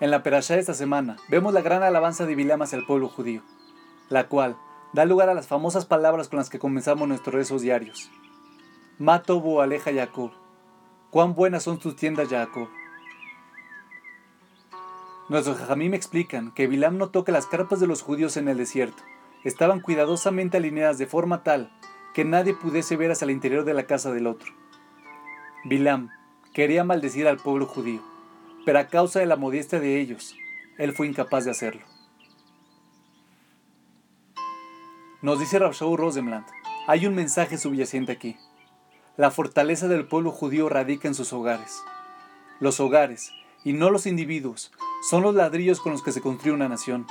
En la perashá de esta semana vemos la gran alabanza de Bilam hacia el pueblo judío, la cual da lugar a las famosas palabras con las que comenzamos nuestros rezos diarios. Matobu aleja Jacob. Cuán buenas son tus tiendas, Jacob. Nuestros jajamim explican que Bilam notó que las carpas de los judíos en el desierto estaban cuidadosamente alineadas de forma tal que nadie pudiese ver hacia el interior de la casa del otro. Bilam quería maldecir al pueblo judío pero a causa de la modestia de ellos, él fue incapaz de hacerlo. Nos dice Rabshau Rosenblatt, hay un mensaje subyacente aquí. La fortaleza del pueblo judío radica en sus hogares. Los hogares, y no los individuos, son los ladrillos con los que se construye una nación.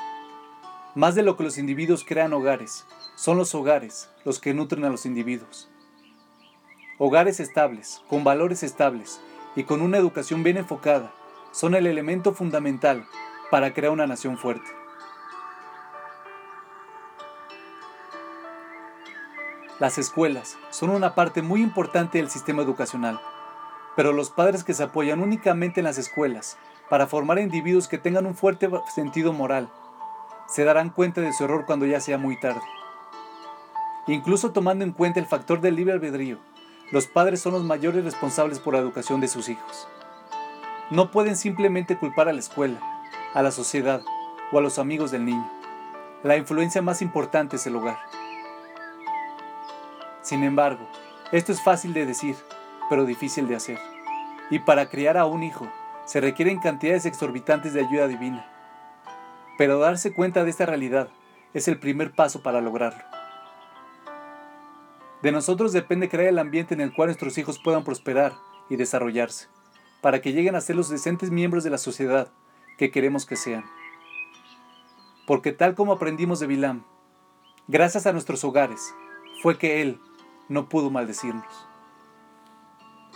Más de lo que los individuos crean hogares, son los hogares los que nutren a los individuos. Hogares estables, con valores estables y con una educación bien enfocada, son el elemento fundamental para crear una nación fuerte. Las escuelas son una parte muy importante del sistema educacional, pero los padres que se apoyan únicamente en las escuelas para formar individuos que tengan un fuerte sentido moral, se darán cuenta de su error cuando ya sea muy tarde. Incluso tomando en cuenta el factor del libre albedrío, los padres son los mayores responsables por la educación de sus hijos. No pueden simplemente culpar a la escuela, a la sociedad o a los amigos del niño. La influencia más importante es el hogar. Sin embargo, esto es fácil de decir, pero difícil de hacer. Y para criar a un hijo se requieren cantidades exorbitantes de ayuda divina. Pero darse cuenta de esta realidad es el primer paso para lograrlo. De nosotros depende crear el ambiente en el cual nuestros hijos puedan prosperar y desarrollarse para que lleguen a ser los decentes miembros de la sociedad que queremos que sean. Porque tal como aprendimos de Bilam, gracias a nuestros hogares, fue que Él no pudo maldecirnos.